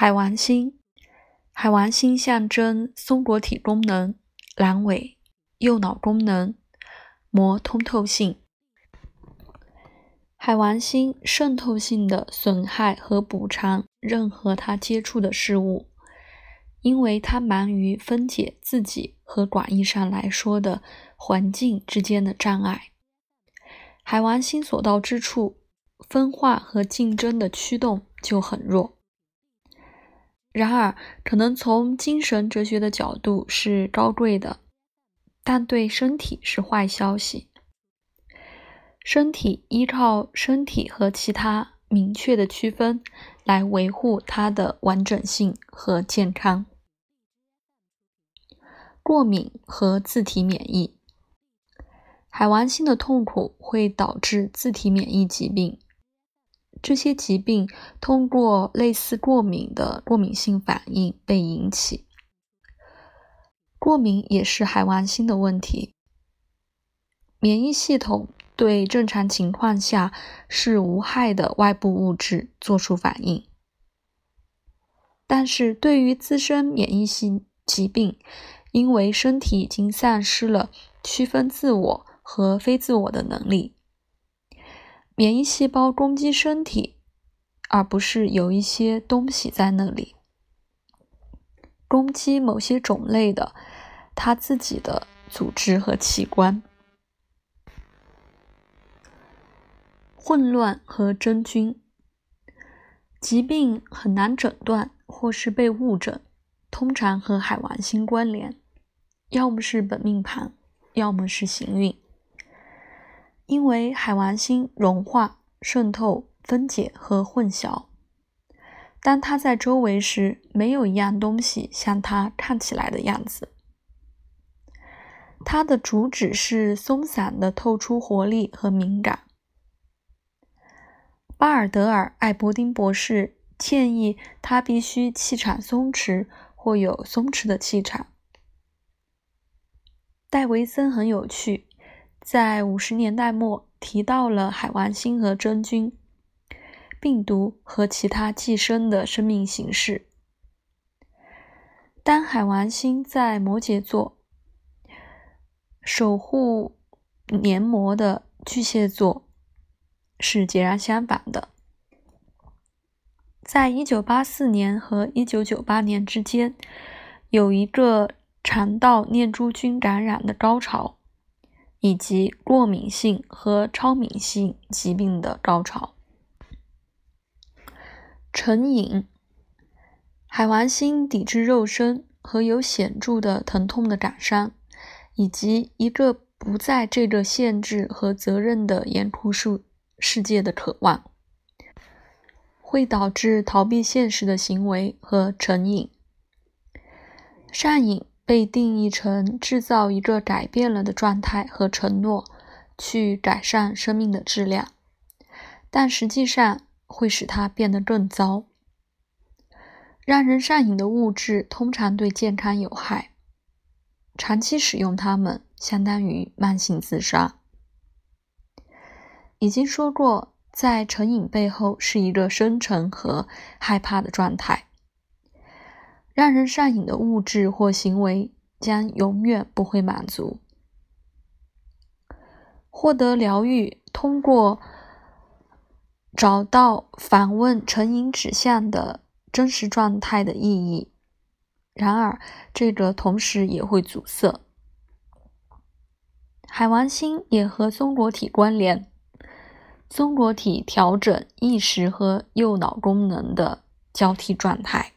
海王星，海王星象征松果体功能、阑尾、右脑功能、膜通透性。海王星渗透性的损害和补偿任何它接触的事物，因为它忙于分解自己和广义上来说的环境之间的障碍。海王星所到之处，分化和竞争的驱动就很弱。然而，可能从精神哲学的角度是高贵的，但对身体是坏消息。身体依靠身体和其他明确的区分来维护它的完整性和健康。过敏和自体免疫，海王星的痛苦会导致自体免疫疾病。这些疾病通过类似过敏的过敏性反应被引起。过敏也是海王星的问题。免疫系统。对正常情况下是无害的外部物质做出反应，但是对于自身免疫性疾病，因为身体已经丧失了区分自我和非自我的能力，免疫细胞攻击身体，而不是有一些东西在那里攻击某些种类的他自己的组织和器官。混乱和真菌，疾病很难诊断或是被误诊，通常和海王星关联，要么是本命盘，要么是行运。因为海王星融化、渗透、分解和混淆，当它在周围时，没有一样东西像它看起来的样子。它的主旨是松散的，透出活力和敏感。巴尔德尔·艾伯丁博士建议他必须气场松弛或有松弛的气场。戴维森很有趣，在五十年代末提到了海王星和真菌、病毒和其他寄生的生命形式。当海王星在摩羯座，守护黏膜的巨蟹座。是截然相反的。在一九八四年和一九九八年之间，有一个肠道念珠菌感染的高潮，以及过敏性和超敏性疾病的高潮。成瘾，海王星抵制肉身和有显著的疼痛的感伤，以及一个不在这个限制和责任的严酷数。世界的渴望会导致逃避现实的行为和成瘾。上瘾被定义成制造一个改变了的状态和承诺，去改善生命的质量，但实际上会使它变得更糟。让人上瘾的物质通常对健康有害，长期使用它们相当于慢性自杀。已经说过，在成瘾背后是一个深沉和害怕的状态。让人上瘾的物质或行为将永远不会满足。获得疗愈，通过找到反问成瘾指向的真实状态的意义。然而，这个同时也会阻塞。海王星也和松果体关联。松果体调整意识和右脑功能的交替状态。